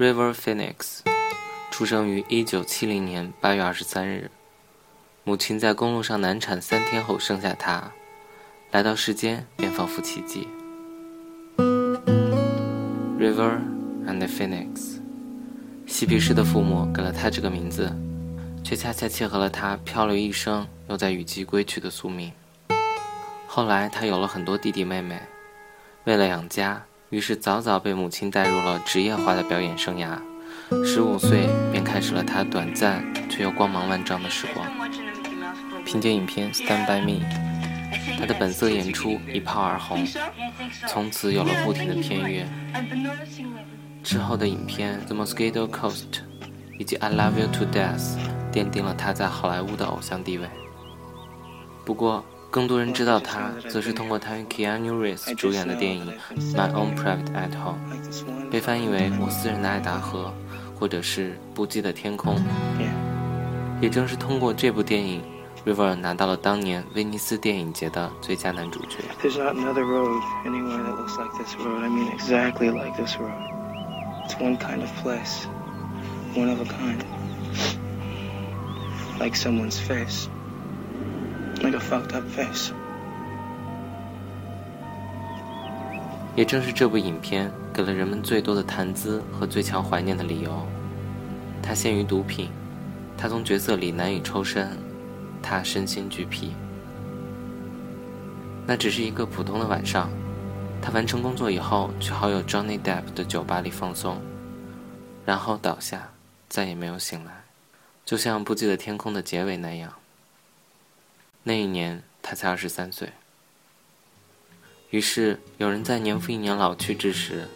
River Phoenix 出生于1970年8月23日，母亲在公路上难产三天后生下他，来到世间便仿佛奇迹。River and Phoenix，嬉皮士的父母给了他这个名字，却恰恰契合了他漂流一生又在雨季归去的宿命。后来他有了很多弟弟妹妹，为了养家。于是早早被母亲带入了职业化的表演生涯，十五岁便开始了他短暂却又光芒万丈的时光。凭借影片《Stand by Me》，他的本色演出一炮而红，从此有了不停的片约。之后的影片《The Mosquito Coast》以及《I Love You to Death》奠定了他在好莱坞的偶像地位。不过，更多人知道他，则是通过他与 Keanu Reeves 主演的电影《My Own Private Idaho》，被翻译为《我私人的爱达荷》，或者是《不羁的天空》。也正是通过这部电影，River 拿到了当年威尼斯电影节的最佳男主角。There's not another road anywhere that looks like this road. I mean, exactly like this road. It's one kind of place, one of a kind, like someone's face. Like a fucked up face。也正是这部影片给了人们最多的谈资和最强怀念的理由。他陷于毒品，他从角色里难以抽身，他身心俱疲。那只是一个普通的晚上，他完成工作以后去好友 Johnny Depp 的酒吧里放松，然后倒下，再也没有醒来，就像《不记得天空》的结尾那样。那一年，他才二十三岁。于是，有人在年复一年老去之时，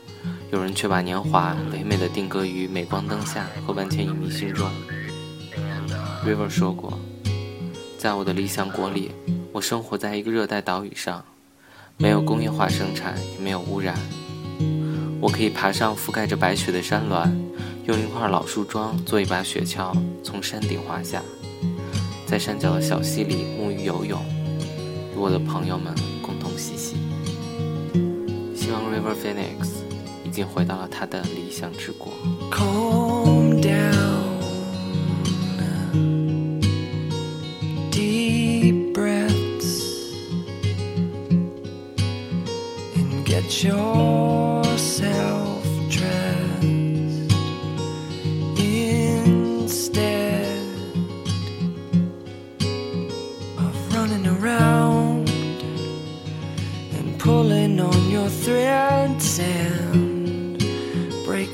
有人却把年华唯美的定格于镁光灯下和万千影迷心中。River 说过：“在我的理想国里，我生活在一个热带岛屿上，没有工业化生产，也没有污染。我可以爬上覆盖着白雪的山峦，用一块老树桩做一把雪橇，从山顶滑下。”在山脚的小溪里沐浴游泳，与我的朋友们共同嬉戏。希望 River Phoenix 已经回到了他的理想之国。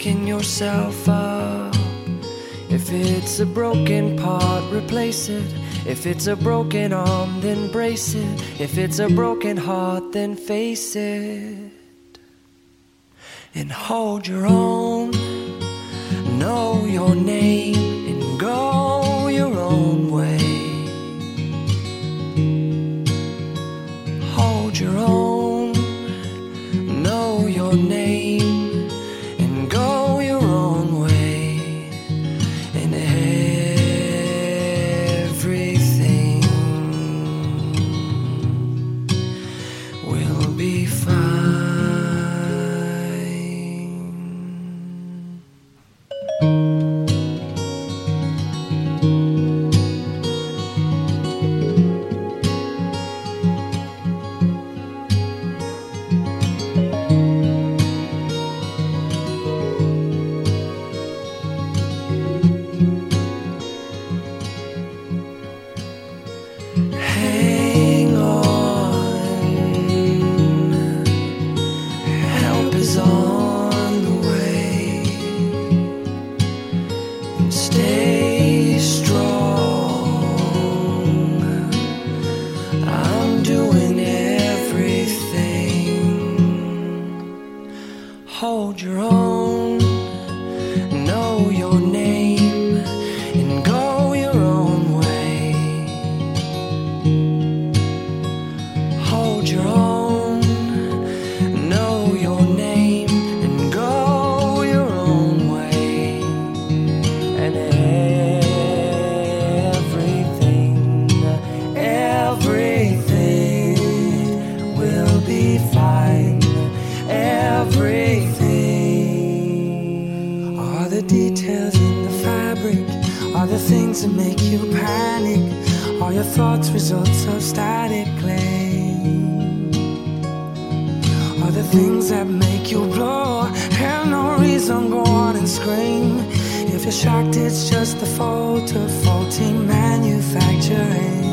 Yourself up. If it's a broken part, replace it. If it's a broken arm, then brace it. If it's a broken heart, then face it. And hold your own. Know your name and go hold your own, know your name, and go your own way. Hold your own, know your name, and go your own way. And everything, everything will be fine. Every. Details in the fabric are the things that make you panic. All your thoughts, results of static claim. Are the things that make you blow. Have no reason, go on and scream. If you're shocked, it's just the fault of faulty manufacturing.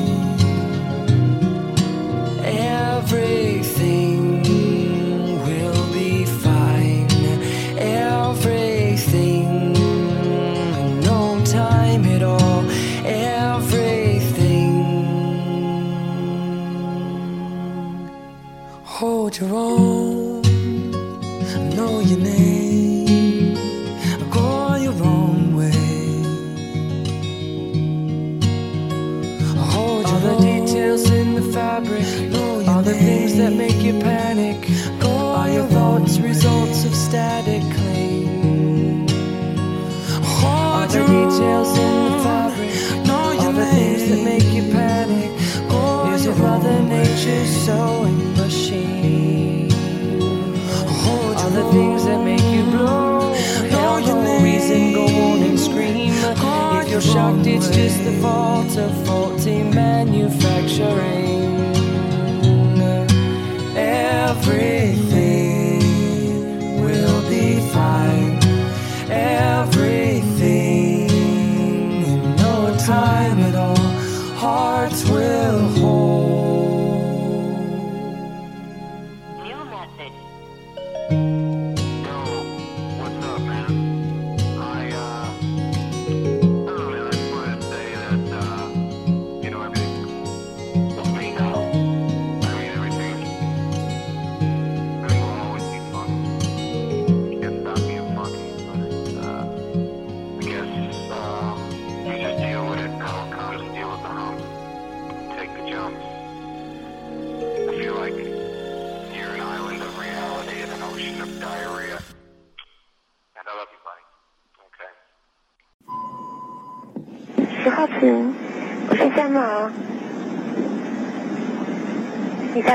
Details in the mm. fabric. Know all the things that make you panic. Go Here's your Mother Nature's sewing machine. All the things that make you blow. Hell, no reason, go on and scream. If you're shocked, it's just the fault of faulty manufacturing. Everything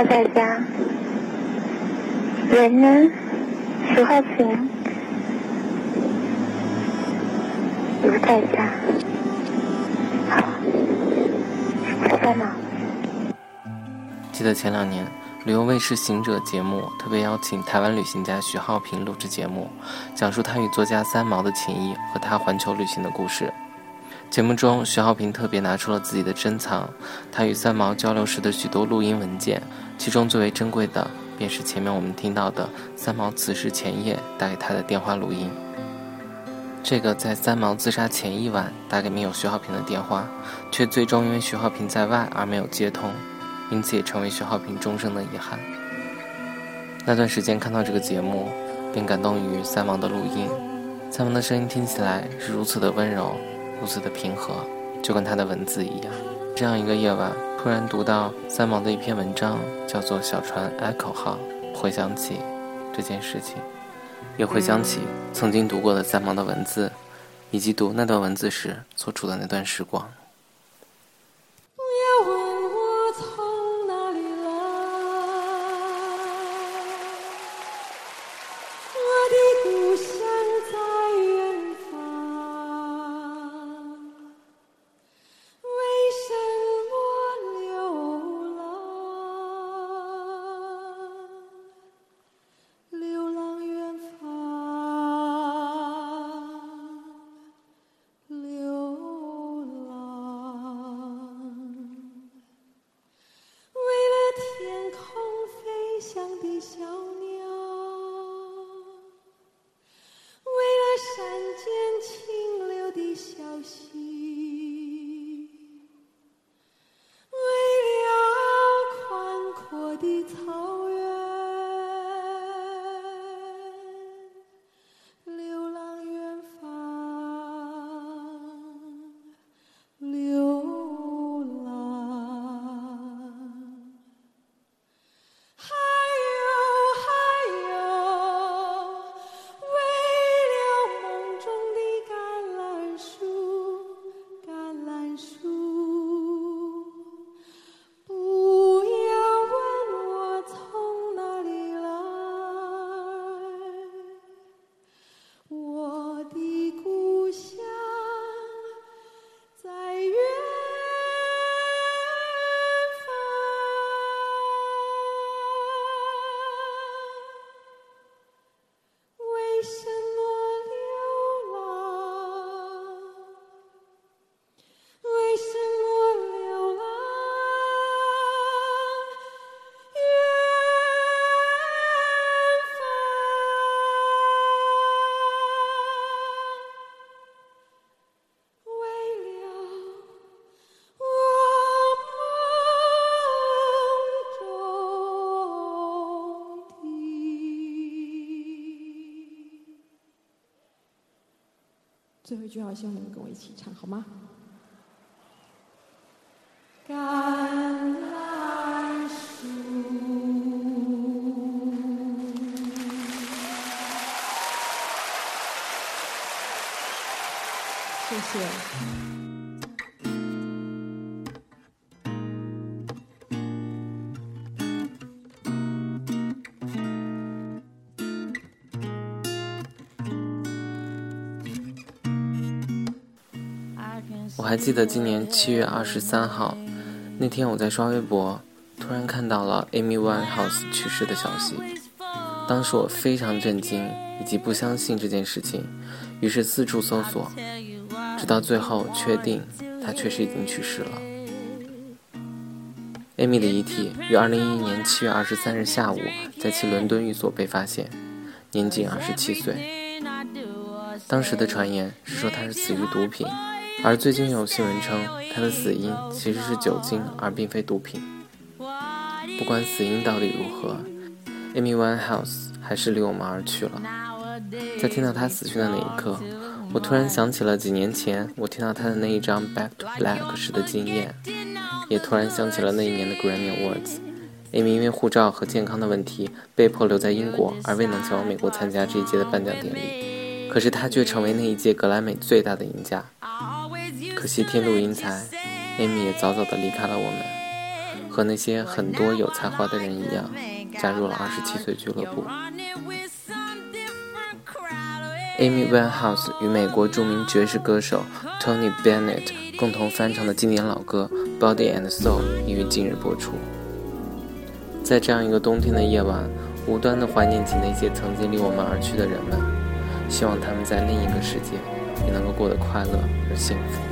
在家？人呢？十号屏，你不在家。好，我是三毛。记得前两年，旅游卫视《行者》节目特别邀请台湾旅行家徐浩平录制节目，讲述他与作家三毛的情谊和他环球旅行的故事。节目中，徐浩平特别拿出了自己的珍藏，他与三毛交流时的许多录音文件，其中最为珍贵的便是前面我们听到的三毛辞世前夜打给他的电话录音。这个在三毛自杀前一晚打给密友徐浩平的电话，却最终因为徐浩平在外而没有接通，因此也成为徐浩平终生的遗憾。那段时间看到这个节目，便感动于三毛的录音，三毛的声音听起来是如此的温柔，如此的平和，就跟他的文字一样。这样一个夜晚，突然读到三毛的一篇文章，叫做《小船 Echo 号》，回想起这件事情，也回想起曾经读过的三毛的文字，以及读那段文字时所处的那段时光。句话，希望你们跟我一起唱，好吗？橄榄树。谢谢。还记得今年七月二十三号那天，我在刷微博，突然看到了 Amy Winehouse 去世的消息。当时我非常震惊，以及不相信这件事情，于是四处搜索，直到最后确定她确实已经去世了。Amy 的遗体于二零一一年七月二十三日下午在其伦敦寓所被发现，年仅二十七岁。当时的传言是说她是死于毒品。而最近有新闻称，他的死因其实是酒精，而并非毒品。不管死因到底如何，Amy Winehouse 还是离我们而去了。在听到他死去的那一刻，我突然想起了几年前我听到他的那一张《Back to Black》时的经验，也突然想起了那一年的 Grammy Awards。Amy 因为护照和健康的问题被迫留在英国，而未能前往美国参加这一届的颁奖典礼。可是他却成为那一届格莱美最大的赢家。可惜天妒英才，Amy 也早早的离开了我们，和那些很多有才华的人一样，加入了二十七岁俱乐部。Amy Winehouse 与美国著名爵士歌手 Tony Bennett 共同翻唱的经典老歌《Body and Soul》已于近日播出。在这样一个冬天的夜晚，无端的怀念起那些曾经离我们而去的人们，希望他们在另一个世界也能够过得快乐而幸福。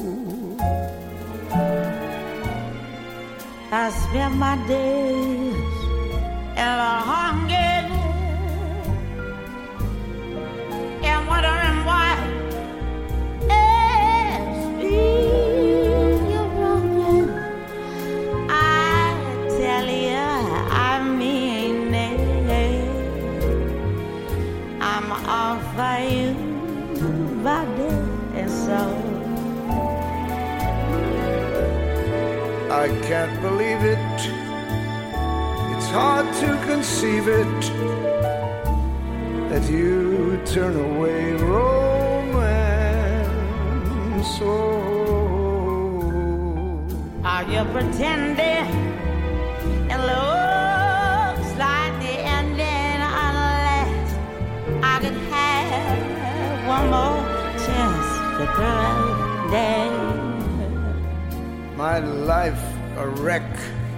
I spend my days in a hunger away romance. Oh, Are you pretending? It looks like the ending unless I could have one more chance to pretend. my life a wreck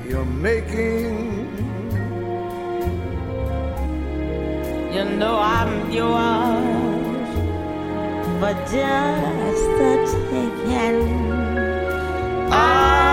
you're making. You know I'm yours, but just the taking. I